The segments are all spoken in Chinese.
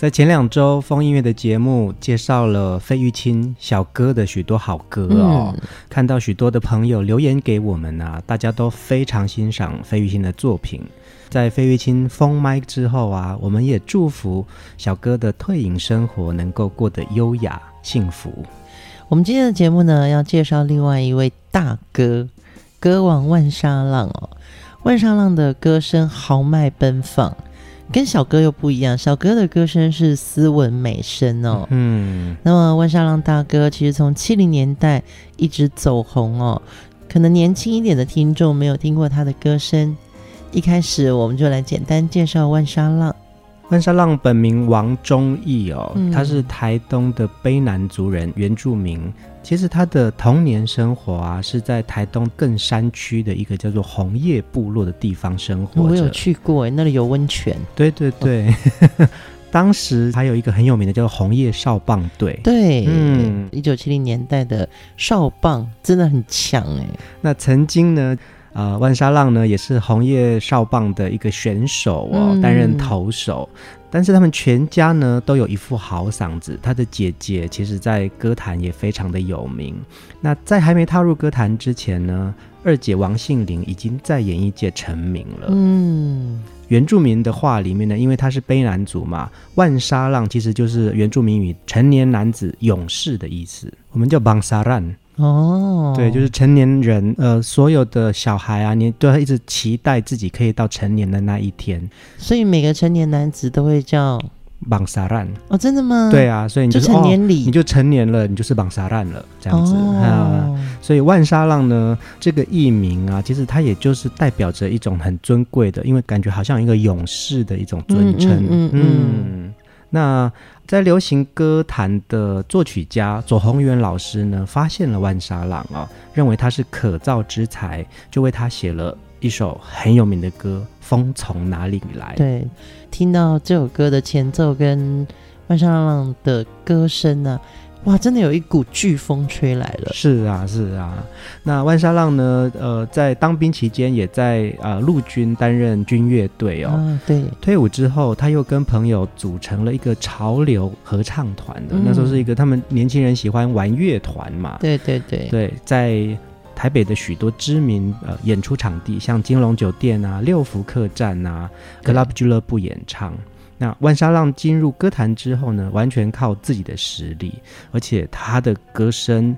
在前两周，风音乐的节目介绍了费玉清小哥的许多好歌哦。嗯、看到许多的朋友留言给我们啊，大家都非常欣赏费玉清的作品。在费玉清封麦之后啊，我们也祝福小哥的退隐生活能够过得优雅幸福。我们今天的节目呢，要介绍另外一位大哥，歌王万沙浪哦。万沙浪的歌声豪迈奔放。跟小哥又不一样，小哥的歌声是斯文美声哦。嗯，那么万沙浪大哥其实从七零年代一直走红哦，可能年轻一点的听众没有听过他的歌声。一开始我们就来简单介绍万沙浪。万沙浪本名王忠义哦，嗯、他是台东的卑南族人，原住民。其实他的童年生活啊，是在台东更山区的一个叫做红叶部落的地方生活。我有去过，那里有温泉。对对对，哦、当时还有一个很有名的叫做红叶少棒队。对，嗯，一九七零年代的少棒真的很强哎。那曾经呢？呃，万沙浪呢也是红叶少棒的一个选手哦，担任投手。嗯、但是他们全家呢都有一副好嗓子。他的姐姐其实在歌坛也非常的有名。那在还没踏入歌坛之前呢，二姐王杏玲已经在演艺界成名了。嗯，原住民的话里面呢，因为他是卑南族嘛，万沙浪其实就是原住民语成年男子勇士的意思。我们叫邦沙兰。哦，对，就是成年人，呃，所有的小孩啊，你都要一直期待自己可以到成年的那一天，所以每个成年男子都会叫绑沙烂哦，真的吗？对啊，所以你就，就成年礼，哦，你就成年了，你就是绑沙烂了，这样子，哦，啊。所以万沙浪呢，这个艺名啊，其实它也就是代表着一种很尊贵的，因为感觉好像一个勇士的一种尊称，嗯，嗯，嗯，嗯，嗯，那。在流行歌坛的作曲家左宏元老师呢，发现了万沙浪啊、哦，认为他是可造之才，就为他写了一首很有名的歌《风从哪里来》。对，听到这首歌的前奏跟万沙浪的歌声呢、哇，真的有一股飓风吹来了！是啊，是啊。那万沙浪呢？呃，在当兵期间，也在啊呃、陆军担任军乐队哦。啊，对。退伍之后，他又跟朋友组成了一个潮流合唱团的。嗯、那时候是一个他们年轻人喜欢玩乐团嘛。对对对。对，在台北的许多知名呃演出场地，像金龙酒店啊、六福客栈啊、Club 俱乐部演唱。那万沙浪进入歌坛之后呢，完全靠自己的实力，而且他的歌声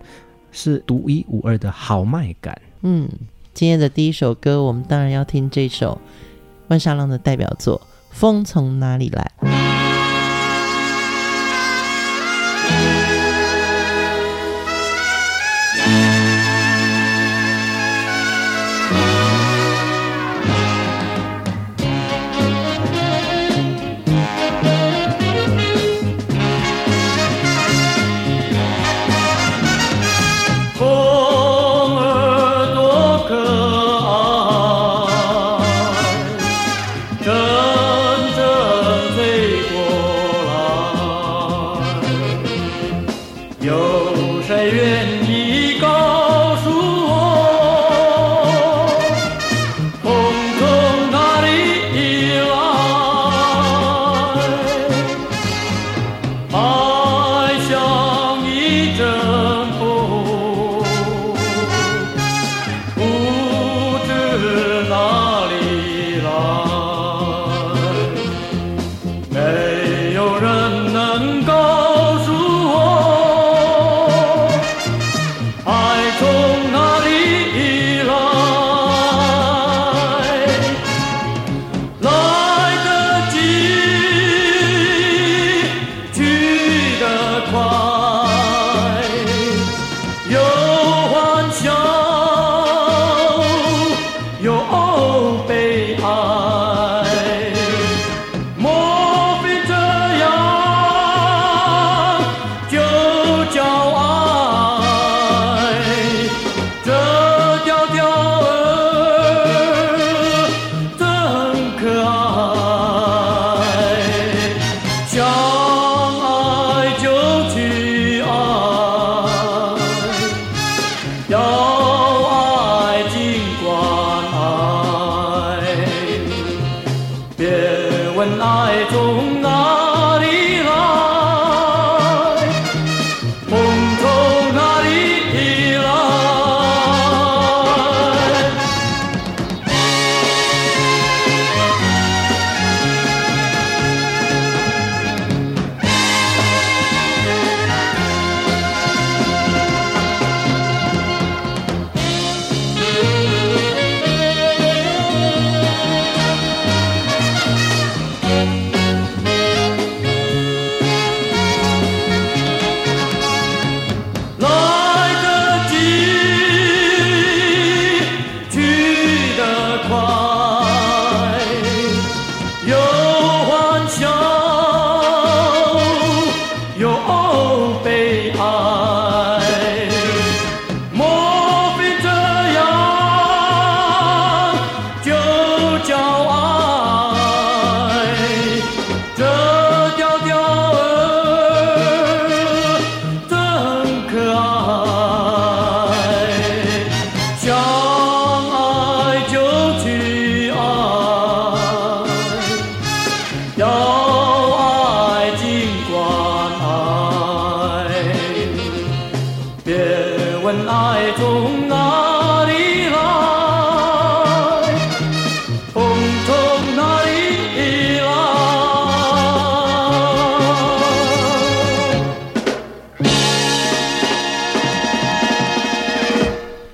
是独一无二的豪迈感。嗯，今天的第一首歌，我们当然要听这首万沙浪的代表作《风从哪里来》。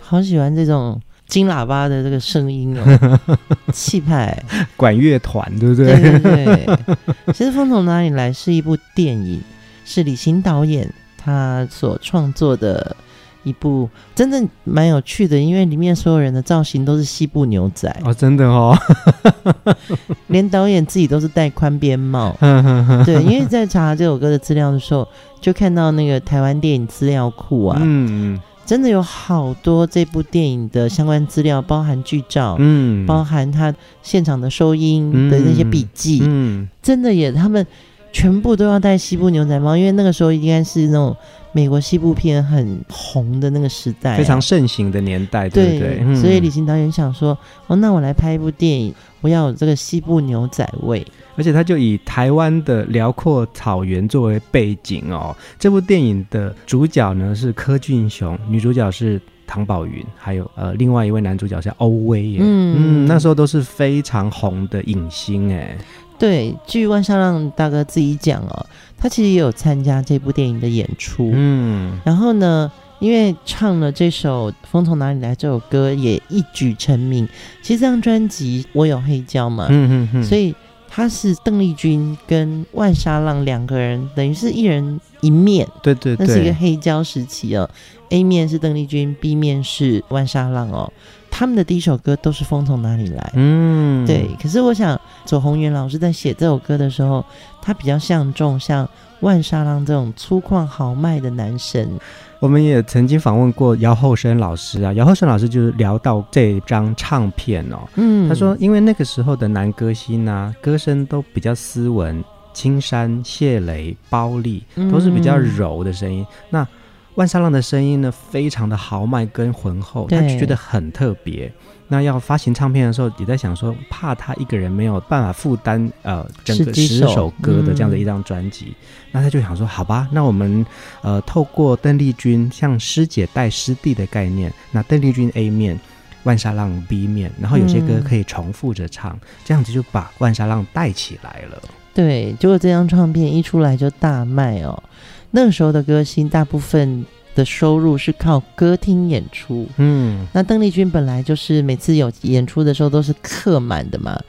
好喜欢这种金喇叭的这个声音哦，气派，管乐团对不对？对对对。其实《风从哪里来》是一部电影，是李行导演他所创作的一部，真的蛮有趣的，因为里面所有人的造型都是西部牛仔哦，真的哦，连导演自己都是戴宽边帽。对，因为在查这首歌的资料的时候，就看到那个台湾电影资料库啊，嗯。真的有好多这部电影的相关资料，包含剧照，嗯，包含他现场的收音的那些笔记，嗯，嗯，真的也，他们全部都要戴西部牛仔帽，因为那个时候应该是那种美国西部片很红的那个时代，啊，非常盛行的年代，对对？对，嗯，所以李行导演想说，哦，那我来拍一部电影，我要有这个西部牛仔味。而且他就以台湾的辽阔草原作为背景哦。这部电影的主角呢是柯俊雄，女主角是唐宝云，还有呃另外一位男主角是欧威耶。嗯嗯，那时候都是非常红的影星哎。对，据万沙浪大哥自己讲哦，他其实也有参加这部电影的演出。嗯，然后呢，因为唱了这首《风从哪里来》这首歌也一举成名。其实这张专辑我有黑胶嘛，嗯嗯嗯，所以。他是邓丽君跟万沙浪两个人，等于是一人一面。对对对，那是一个黑胶时期哦。A 面是邓丽君，B 面是万沙浪哦。他们的第一首歌都是风从哪里来？嗯，对。可是我想，左宏元老师在写这首歌的时候，他比较相中像万沙浪这种粗犷豪迈的男神。我们也曾经访问过姚厚生老师啊，姚厚生老师就是聊到这张唱片哦，嗯，他说因为那个时候的男歌星啊，歌声都比较斯文，青山、谢雷、包丽都是比较柔的声音，嗯、那万沙浪的声音呢，非常的豪迈跟浑厚，他就觉得很特别。那要发行唱片的时候，也在想说，怕他一个人没有办法负担呃整个十首歌的这样的一张专辑，嗯，那他就想说，好吧，那我们呃透过邓丽君像师姐带师弟的概念，那邓丽君 A 面，万沙浪 B 面，然后有些歌可以重复着唱，嗯，这样子就把万沙浪带起来了。对，结果这张唱片一出来就大卖哦。那个时候的歌星大部分。的收入是靠歌厅演出，嗯，那邓丽君本来就是每次有演出的时候都是客满的嘛，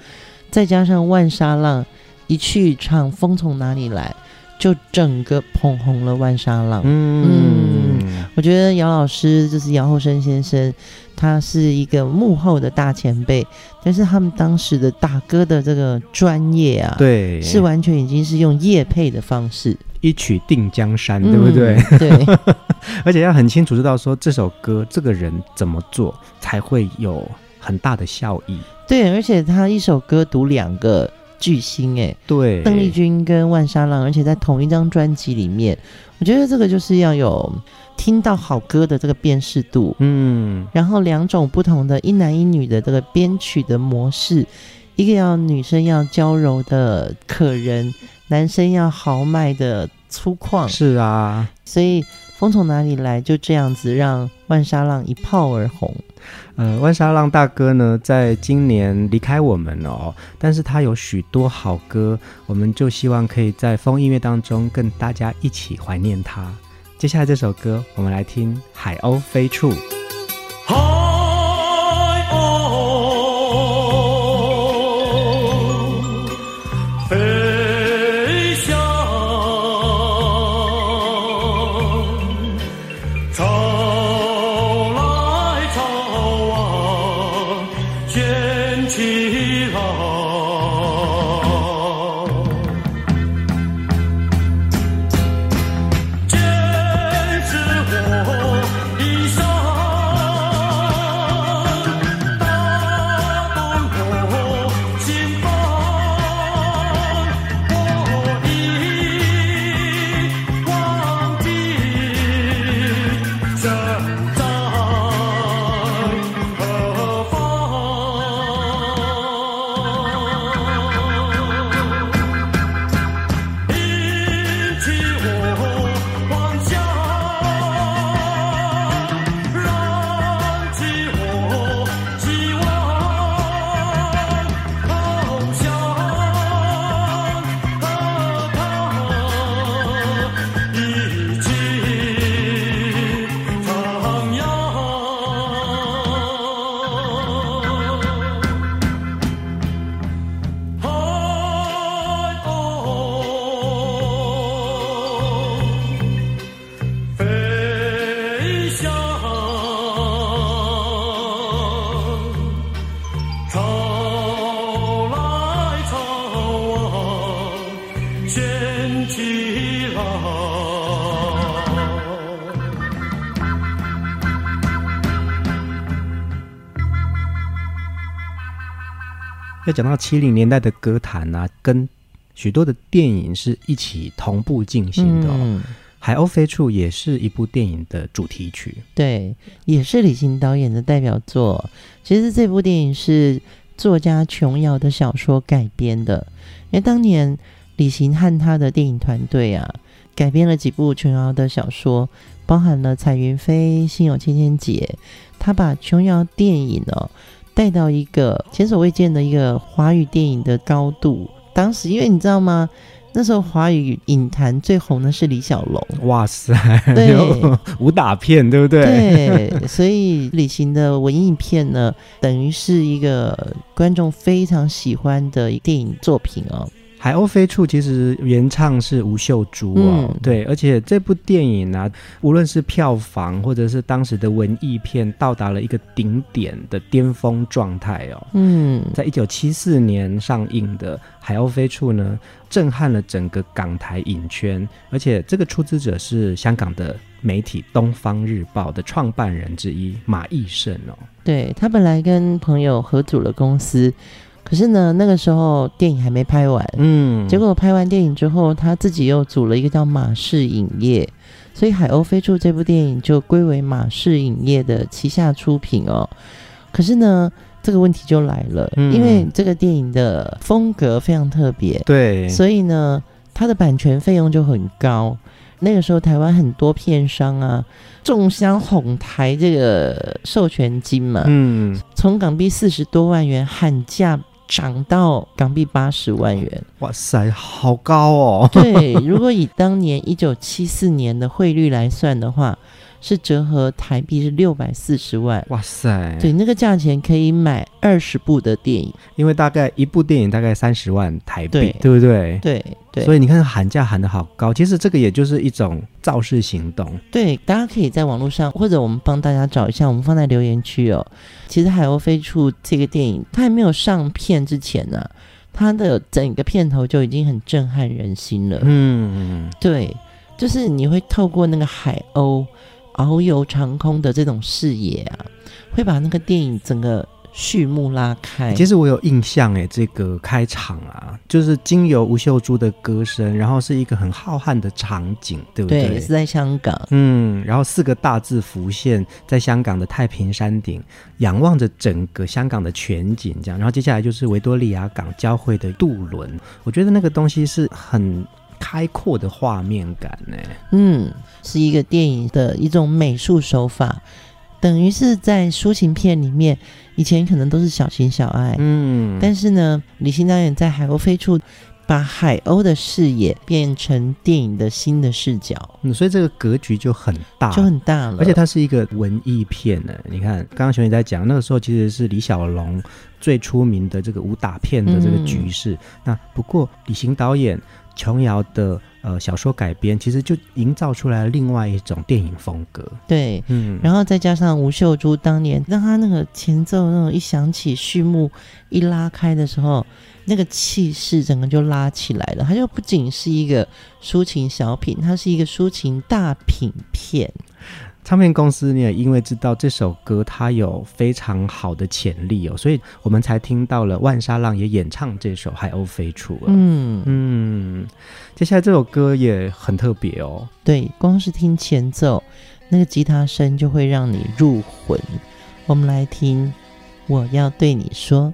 再加上万沙浪一去唱《风从哪里来》，就整个捧红了万沙浪，嗯，嗯，我觉得姚老师就是姚厚生先生，他是一个幕后的大前辈，但是他们当时的大哥的这个专业啊，对，是完全已经是用业配的方式。一曲定江山，对不对？嗯、对，而且要很清楚知道说这首歌这个人怎么做才会有很大的效益。对，而且他一首歌读两个巨星，哎，对，邓丽君跟万沙浪，而且在同一张专辑里面，我觉得这个就是要有听到好歌的这个辨识度，嗯，然后两种不同的一男一女的这个编曲的模式，一个要女生要娇柔的可人，男生要豪迈的粗犷，是啊，所以风从哪里来就这样子让万沙浪一炮而红。呃，万沙浪大哥呢，在今年离开我们了哦，但是他有许多好歌，我们就希望可以在风音乐当中跟大家一起怀念他。接下来这首歌，我们来听《海鸥飞处》。讲到七零年代的歌坛啊，跟许多的电影是一起同步进行的，哦。嗯，《海鸥飞处》也是一部电影的主题曲，对，也是李行导演的代表作。其实这部电影是作家琼瑶的小说改编的，因为当年李行和他的电影团队啊，改编了几部琼瑶的小说，包含了《彩云飞》《心有千千结》，他把琼瑶电影哦。带到一个前所未见的一个华语电影的高度。当时，因为你知道吗？那时候华语影坛最红的是李小龙。哇塞，对，武打片，对不对？对，所以李行的文艺片呢，等于是一个观众非常喜欢的电影作品哦。海鸥飞处其实原唱是吴秀珠哦，嗯、对，而且这部电影呢、啊，无论是票房或者是当时的文艺片，到达了一个顶点的巅峰状态哦。嗯，在一九七四年上映的《海鸥飞处》呢，震撼了整个港台影圈，而且这个出资者是香港的媒体《东方日报》的创办人之一马义胜哦。对，他本来跟朋友合组了公司。可是呢，那个时候电影还没拍完，嗯，结果拍完电影之后，他自己又组了一个叫马氏影业，所以《海鸥飞处》这部电影就归为马氏影业的旗下出品哦。可是呢，这个问题就来了，嗯，因为这个电影的风格非常特别，对，所以呢，它的版权费用就很高。那个时候，台湾很多片商啊，争相哄抬这个授权金嘛，嗯，从港币四十多万元喊价。涨到港币八十万元，哇塞，好高哦！对，如果以当年一九七四年的汇率来算的话。是折合台币是六百四十万，哇塞！对，那个价钱可以买二十部的电影，因为大概一部电影大概三十万台币，对，对不对？对对。所以你看喊价喊得好高，其实这个也就是一种造势行动。对，大家可以在网络上，或者我们帮大家找一下，我们放在留言区哦。其实《海鸥飞处》这个电影，它还没有上片之前呢、啊，它的整个片头就已经很震撼人心了。嗯，对，就是你会透过那个海鸥。遨游长空的这种视野啊，会把那个电影整个序幕拉开。其实我有印象诶，这个开场啊，就是经由吴秀珠的歌声，然后是一个很浩瀚的场景，对不对？对，是在香港。嗯，然后四个大字浮现在香港的太平山顶，仰望着整个香港的全景，这样。然后接下来就是维多利亚港交汇的渡轮，我觉得那个东西是很开阔的画面感呢。嗯，是一个电影的一种美术手法。等于是在抒情片里面，以前可能都是小情小爱，嗯，但是呢，李行导演在《海鸥飞处》把海鸥的视野变成电影的新的视角，嗯，所以这个格局就很大，就很大了。而且它是一个文艺片呢。你看，刚刚熊姐在讲，那个时候其实是李小龙最出名的这个武打片的这个局势。嗯、那不过李行导演琼瑶的。呃，小说改编其实就营造出来了另外一种电影风格。对，嗯，然后再加上吴秀珠当年让她那个前奏那种一响起，序幕一拉开的时候，那个气势整个就拉起来了。它就不仅是一个抒情小品，它是一个抒情大品片。唱片公司呢，因为知道这首歌它有非常好的潜力哦，所以我们才听到了万沙浪也演唱这首《海鸥飞处》。嗯嗯，接下来这首歌也很特别哦。对，光是听前奏，那个吉他声就会让你入魂。我们来听《我要对你说》。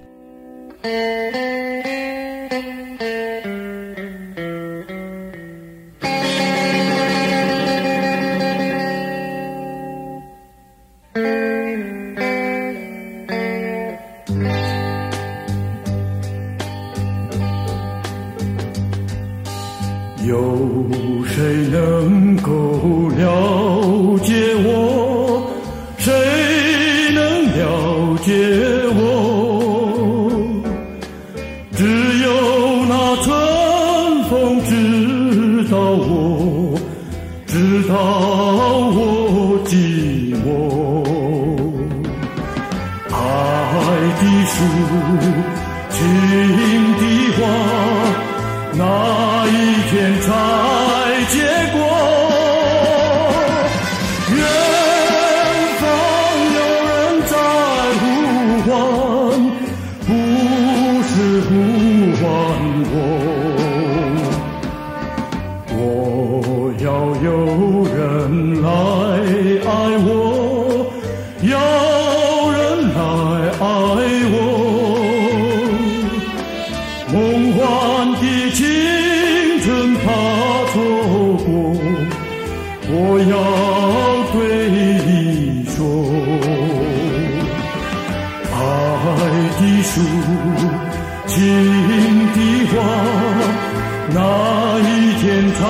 有谁能够了解我？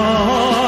heart.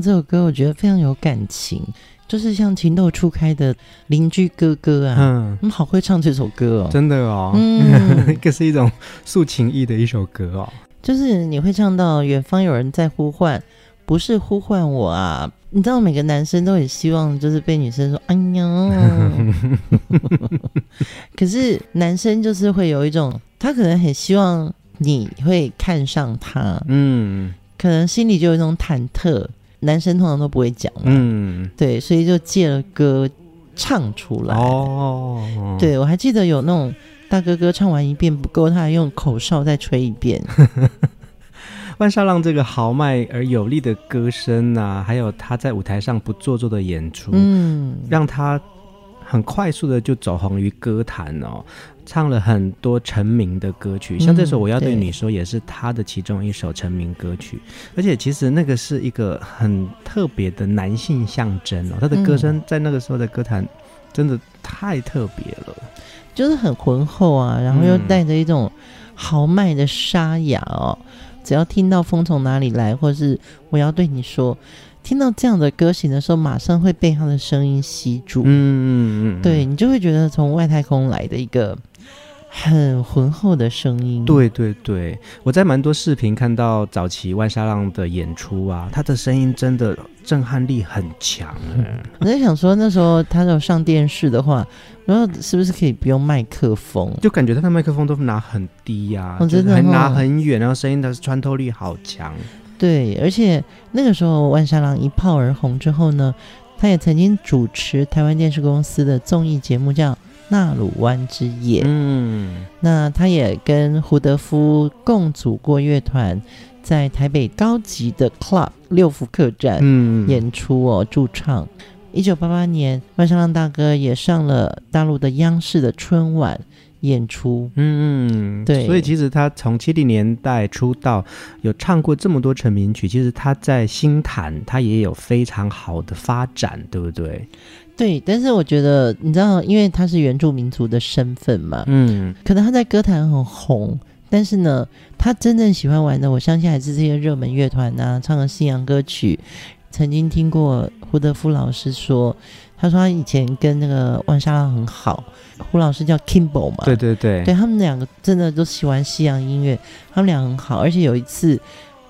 这首歌我觉得非常有感情，就是像情窦初开的邻居哥哥啊，嗯，嗯，好会唱这首歌哦，真的哦，嗯，这是一种诉情意的一首歌哦，就是你会唱到远方有人在呼唤，不是呼唤我啊，你知道每个男生都很希望就是被女生说哎呀，可是男生就是会有一种，他可能很希望你会看上他，嗯，可能心里就有一种忐忑。男生通常都不会讲嘛，嗯，对，所以就借了歌，唱出来。哦，对，我还记得有那种大哥哥唱完一遍不够，他还用口哨再吹一遍。万沙浪这个豪迈而有力的歌声啊，还有他在舞台上不做作的演出，嗯，让他很快速的就走红于歌坛哦，唱了很多成名的歌曲，像这首《我要对你说》也是他的其中一首成名歌曲，嗯、而且其实那个是一个很特别的男性象征哦，他的歌声在那个时候的歌坛真的太特别了，就是很浑厚啊，然后又带着一种豪迈的沙哑哦。只要听到风从哪里来，或是我要对你说，听到这样的歌型的时候，马上会被他的声音吸住。嗯嗯嗯，对，你就会觉得从外太空来的一个很浑厚的声音。对对对，我在蛮多视频看到早期万沙浪的演出啊，他的声音真的震撼力很强。嗯，我在想说，那时候他要上电视的话。然后是不是可以不用麦克风？就感觉他的麦克风都拿很低呀、啊，哦、真的还拿很远，然后声音的穿透力好强。对，而且那个时候万沙浪一炮而红之后呢，他也曾经主持台湾电视公司的综艺节目叫《纳鲁湾之夜》。嗯，那他也跟胡德夫共组过乐团，在台北高级的 club 六福客栈嗯演出哦，驻唱。一九八八年，万山浪大哥也上了大陆的央视的春晚演出。嗯嗯，对。所以其实他从七零年代出道，有唱过这么多成名曲。其实他在星坛他也有非常好的发展，对不对？对。但是我觉得，你知道，因为他是原住民族的身份嘛，嗯，可能他在歌坛很红，但是呢，他真正喜欢玩的，我相信还是这些热门乐团啊，唱的西洋歌曲。曾经听过胡德夫老师说，他说他以前跟那个万沙浪很好，胡老师叫 Kimbo 嘛，对对对，对他们两个真的都喜欢西洋音乐，他们俩很好，而且有一次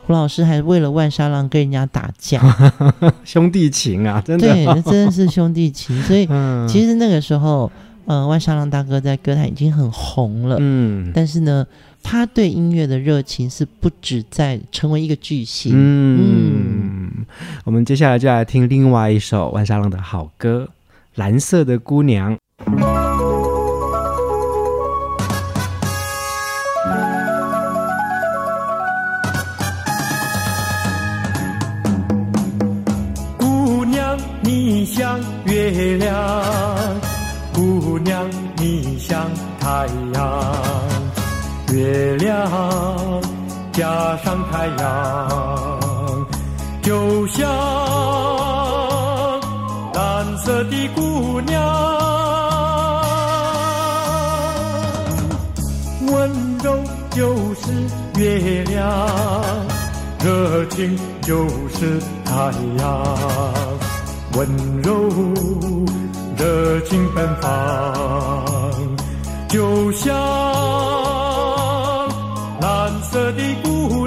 胡老师还为了万沙浪跟人家打架，兄弟情啊，真的，对，那真的是兄弟情，所以 其实那个时候，嗯、呃，万沙浪大哥在歌坛已经很红了，嗯，但是呢。他对音乐的热情是不止在成为一个巨星。嗯，嗯，我们接下来就来听另外一首万沙浪的好歌《蓝色的姑娘》。太阳，就像蓝色的姑娘，温柔就是月亮，热情就是太阳，温柔热情奔放，就像。蓝色的姑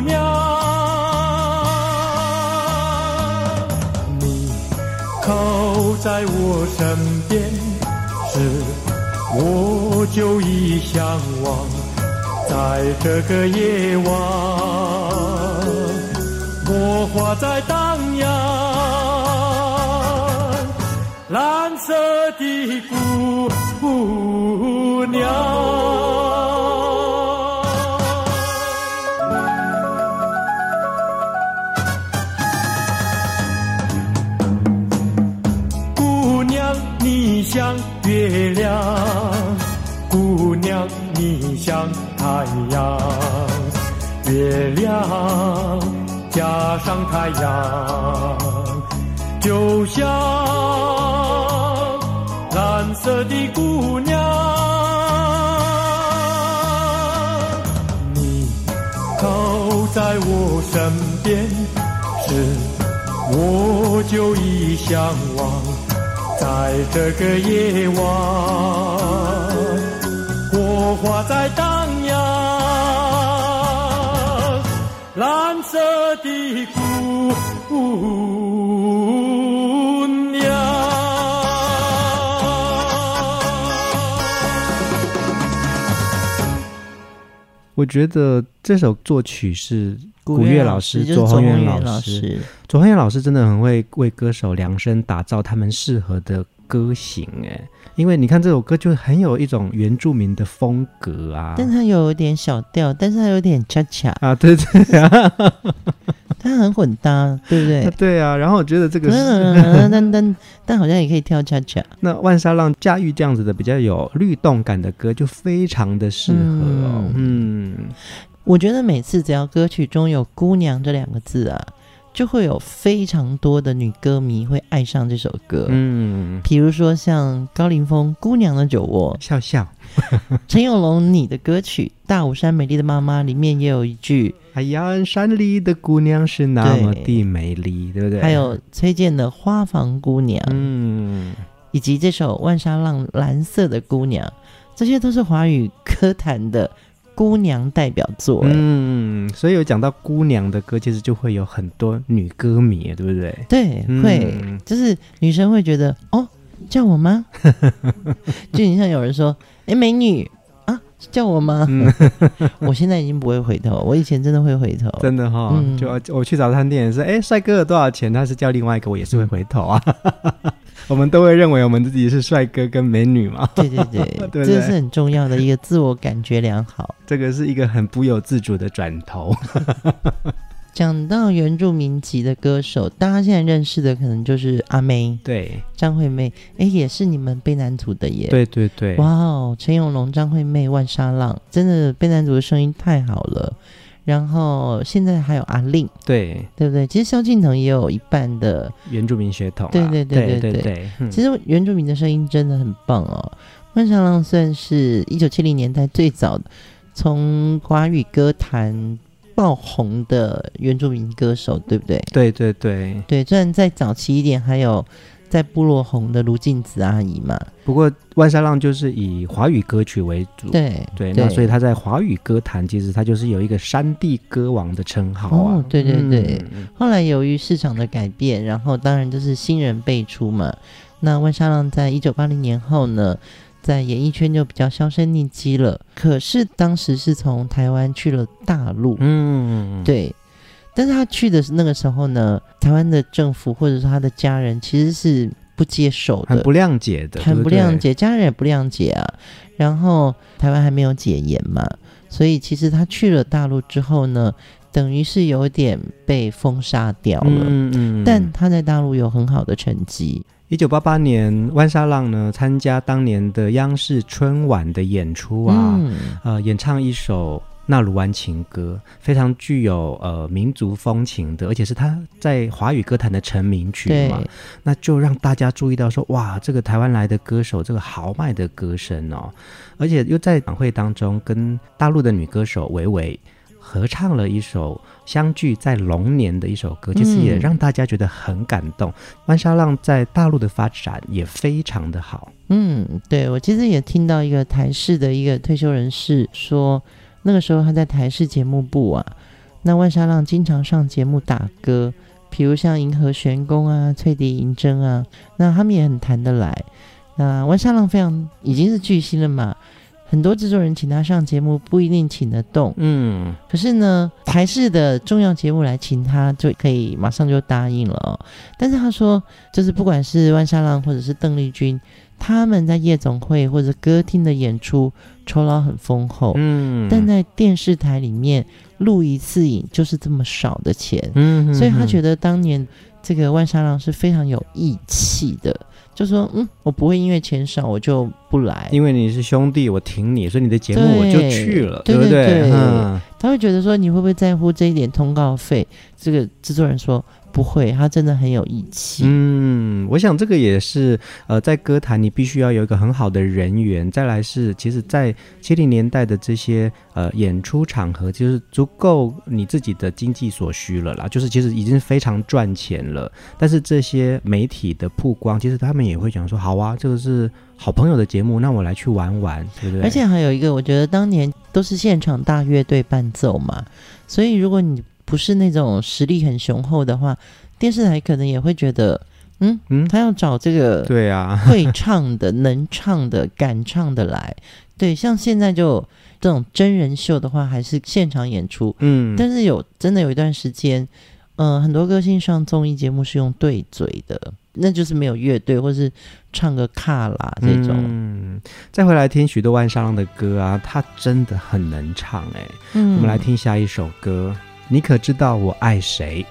靠在我身边时，我就已向往。在这个夜晚，魔花在荡漾，蓝色的姑娘。像太阳。月亮加上太阳，就像蓝色的姑娘。你靠在我身边是，我就已向往。在这个夜晚，火花在荡漾，蓝色的姑娘。我觉得这首作曲是。古月老师，左宏元老师，左宏元老师真的很会为歌手量身打造他们适合的歌型哎，因为你看这首歌就很有一种原住民的风格啊，但它有点小调，但是它有点恰恰啊，对对啊，它很混搭，对不对？对啊，然后我觉得这个是，但但但好像也可以跳恰恰。那万沙浪驾驭这样子的比较有律动感的歌，就非常的适合哦。嗯，嗯我觉得每次只要歌曲中有“姑娘”这两个字啊。就会有非常多的女歌迷会爱上这首歌，嗯，比如说像高凌风《姑娘的酒窝》，笑笑，陈永龙你的歌曲《大武山美丽的妈妈》里面也有一句“哎呀，山里的姑娘是那么的美丽”，对，对不对？还有崔健的《花房姑娘》，嗯，以及这首万沙浪《蓝色的姑娘》，这些都是华语歌坛的。姑娘代表作，嗯，所以有讲到姑娘的歌，其实就会有很多女歌迷，对不对？对，嗯、会，就是女生会觉得，哦，叫我吗？就你像有人说，哎，美女啊，叫我吗？嗯、我现在已经不会回头，我以前真的会回头，真的哈、哦，嗯、就我去早餐店是，哎，帅哥有多少钱？他是叫另外一个，我也是会回头啊。我们都会认为我们自己是帅哥跟美女嘛？对 对对，对 对，这是很重要的一个自我感觉良好。这个是一个很不由自主的转头。讲到原住民籍的歌手，大家现在认识的可能就是阿妹，对，张惠妹，哎，也是你们卑南族的耶。对对对，哇哦，陈永龙、张惠妹、万沙浪，真的卑南族的声音太好了。然后现在还有阿令，对对不对？其实萧敬腾也有一半的原住民血统，对对对对对对。对嗯、其实原住民的声音真的很棒哦。万沙浪算是一九七零年代最早从华语歌坛爆红的原住民歌手，对不对？对对对对。虽然在早期一点，还有。在部落红的卢静子阿姨嘛，不过万沙浪就是以华语歌曲为主，对对，那所以他在华语歌坛其实他就是有一个山地歌王的称号啊。哦，对对对。嗯、后来由于市场的改变，然后当然就是新人辈出嘛。那万沙浪在一九八零年后呢，在演艺圈就比较销声匿迹了。可是当时是从台湾去了大陆，嗯，对。但是他去的是那个时候呢，台湾的政府或者是他的家人其实是不接受的，很不谅解的，很不谅解，家人也不谅解啊。然后台湾还没有解严嘛，所以其实他去了大陆之后呢，等于是有点被封杀掉了。嗯嗯。但他在大陆有很好的成绩。一九八八年，万沙浪呢参加当年的央视春晚的演出啊，嗯、呃，演唱一首。那鲁湾情歌非常具有呃民族风情的，而且是他在华语歌坛的成名曲嘛，对那就让大家注意到说，哇，这个台湾来的歌手，这个豪迈的歌声哦，而且又在晚会当中跟大陆的女歌手维维合唱了一首相聚在龙年的一首歌，其实也让大家觉得很感动。万沙浪在大陆的发展也非常的好。嗯，对，我其实也听到一个台式的一个退休人士说。那个时候他在台视节目部啊，那万沙浪经常上节目打歌，比如像银河玄宫啊、翠笛银针啊，那他们也很谈得来。那万沙浪非常已经是巨星了嘛，很多制作人请他上节目不一定请得动，嗯，可是呢，台视的重要节目来请他就可以马上就答应了哦。但是他说，就是不管是万沙浪或者是邓丽君。他们在夜总会或者歌厅的演出酬劳很丰厚，嗯，但在电视台里面录一次影就是这么少的钱，嗯所以他觉得当年这个万沙浪是非常有义气的，就说嗯，我不会因为钱少我就不来，因为你是兄弟，我挺你，所以你的节目我就去了，对，对不对？对对？对，嗯，他会觉得说你会不会在乎这一点通告费？这个制作人说。不会，他真的很有义气。嗯，我想这个也是，呃，在歌坛你必须要有一个很好的人缘。再来是，其实，在七零年代的这些呃演出场合，就是足够你自己的经济所需了啦。就是其实已经非常赚钱了。但是这些媒体的曝光，其实他们也会讲说，好啊，这个是好朋友的节目，那我来去玩玩，对不对？而且还有一个，我觉得当年都是现场大乐队伴奏嘛，所以如果你不是那种实力很雄厚的话，电视台可能也会觉得，嗯嗯，他要找这个对啊会唱的、能唱的、敢唱的来。对，像现在就这种真人秀的话，还是现场演出。嗯，但是有真的有一段时间，嗯、呃，很多歌星上综艺节目是用对嘴的，那就是没有乐队或是唱个卡拉这种。嗯，再回来听许多万沙浪的歌啊，他真的很能唱哎。嗯，我们来听下一首歌，你可知道我爱谁？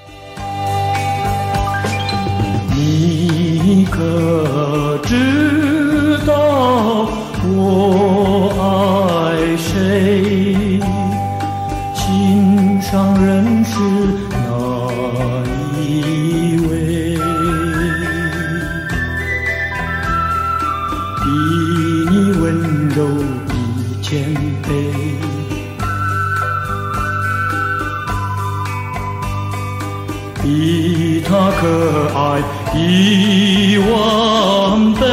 你可知道我爱谁？心上人比他可爱一万倍，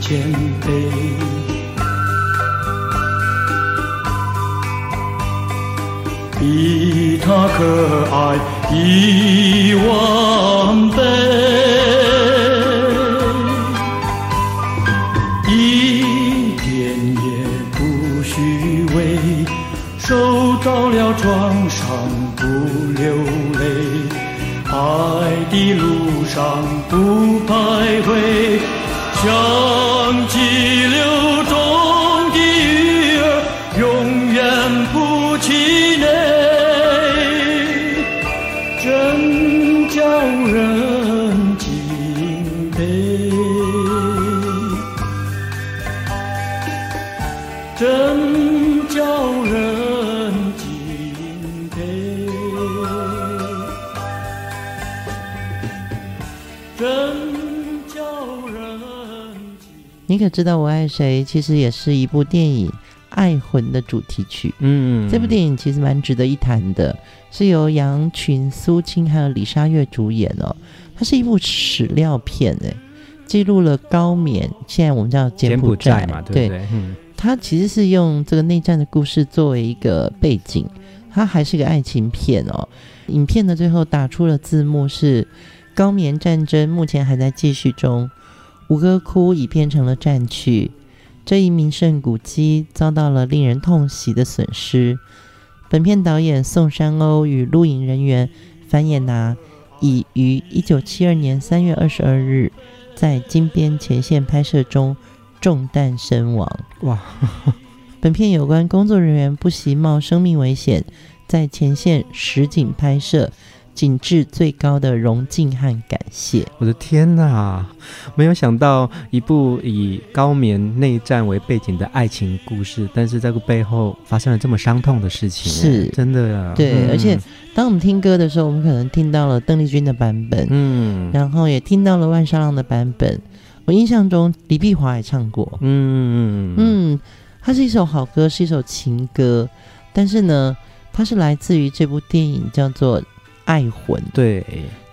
谦卑比他可爱一万倍一点也不虚伪受到了创伤不流泪爱的路上不徘徊。知道我爱谁？其实也是一部电影《爱魂》的主题曲。嗯，这部电影其实蛮值得一谈的，是由杨群、苏青还有李莎月主演哦。它是一部史料片，哎，记录了高棉，现在我们叫柬埔寨，对不对？嗯，它其实是用这个内战的故事作为一个背景，它还是个爱情片哦。影片的最后打出了字幕是：高棉战争目前还在继续中。吴哥窟已变成了战区，这一名胜古迹遭到了令人痛惜的损失。本片导演宋山欧与录影人员樊也拿已于一九七二年三月二十二日在金边前线拍摄中中弹身亡。哇！本片有关工作人员不惜冒生命危险在前线实景拍摄。景致最高的荣敬和感谢。我的天哪，没有想到一部以高棉内战为背景的爱情故事，但是这个背后发生了这么伤痛的事情，是真的呀。对，嗯、而且当我们听歌的时候，我们可能听到了邓丽君的版本，嗯，然后也听到了万沙浪的版本。我印象中李碧华也唱过，嗯嗯，它是一首好歌，是一首情歌，但是呢，它是来自于这部电影叫做。爱魂，对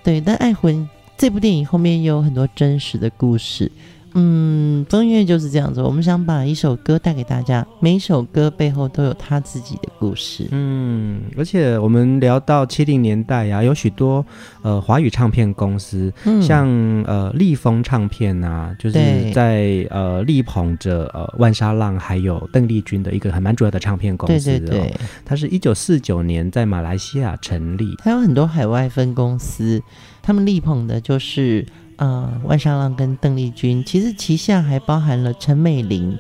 对，但爱魂这部电影后面也有很多真实的故事。嗯，中音乐就是这样子。我们想把一首歌带给大家，每一首歌背后都有他自己的故事。嗯，而且我们聊到七零年代呀、啊，有许多呃华语唱片公司，嗯、像呃立丰唱片啊，就是在呃力捧着呃万沙浪还有邓丽君的一个还蛮主要的唱片公司。对对对，它是一九四九年在马来西亚成立，它有很多海外分公司，他们力捧的就是。呃，万沙浪跟邓丽君，其实旗下还包含了陈美玲、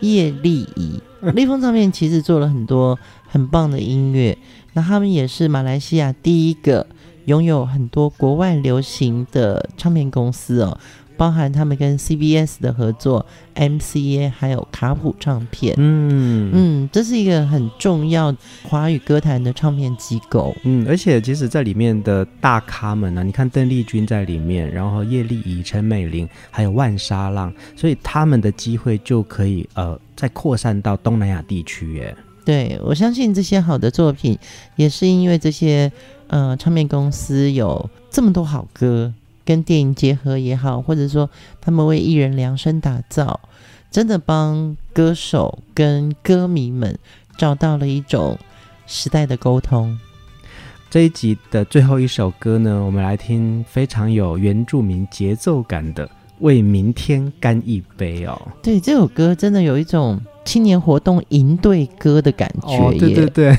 叶丽仪，立丰唱片其实做了很多很棒的音乐，那他们也是马来西亚第一个拥有很多国外流行的唱片公司哦。包含他们跟 CBS 的合作，MCA 还有卡普唱片，嗯嗯，这是一个很重要华语歌坛的唱片机构，嗯，而且其实在里面的大咖们呢、啊，你看邓丽君在里面，然后叶丽仪、陈美玲，还有万沙浪，所以他们的机会就可以呃再扩散到东南亚地区耶。对，我相信这些好的作品也是因为这些呃唱片公司有这么多好歌。跟电影结合也好，或者说他们为艺人量身打造，真的帮歌手跟歌迷们找到了一种时代的沟通。这一集的最后一首歌呢，我们来听非常有原住民节奏感的《为明天干一杯》哦。对，这首歌真的有一种青年活动营队歌的感觉耶。哦，对对对，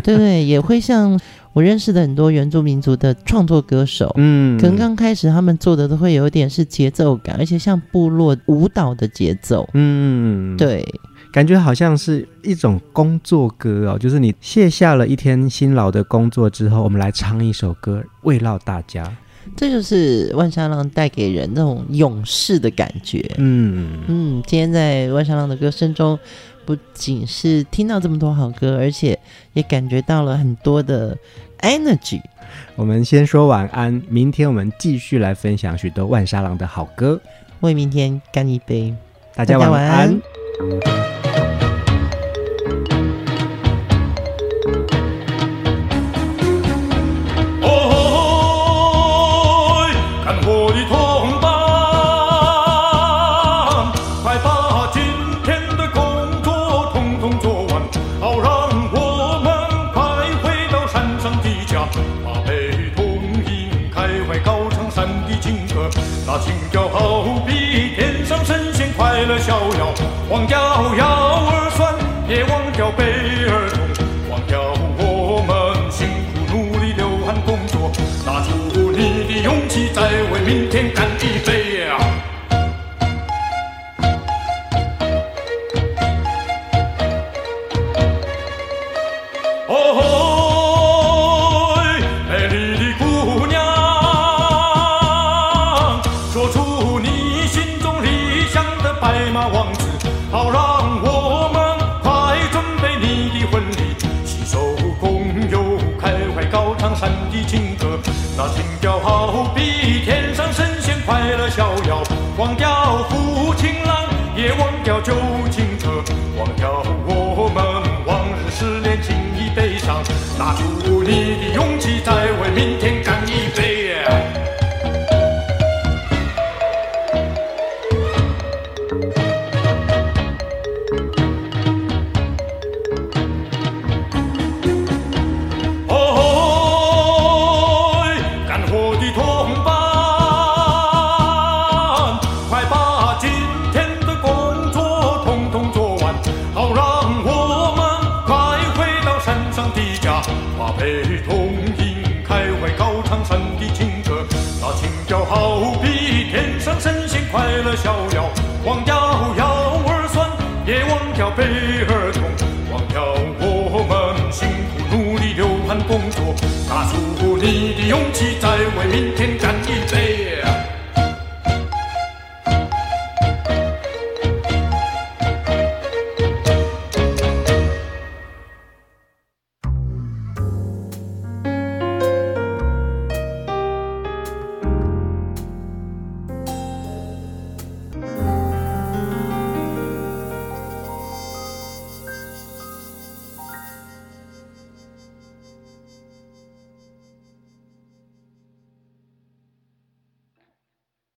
对 对，也会像。我认识的很多原住民族的创作歌手，嗯，可能刚开始他们做的都会有一点是节奏感，而且像部落舞蹈的节奏，嗯，对，感觉好像是一种工作歌哦，就是你卸下了一天辛劳的工作之后，我们来唱一首歌慰劳大家，这就是万沙浪带给人那种勇士的感觉，嗯。嗯，今天在万沙浪的歌声中。不仅是听到这么多好歌，而且也感觉到了很多的 energy。我们先说晚安，明天我们继续来分享许多万沙郎的好歌。为明天干一杯，大家晚安。忘掉腰儿忘掉负情郎，也忘掉旧情车，忘掉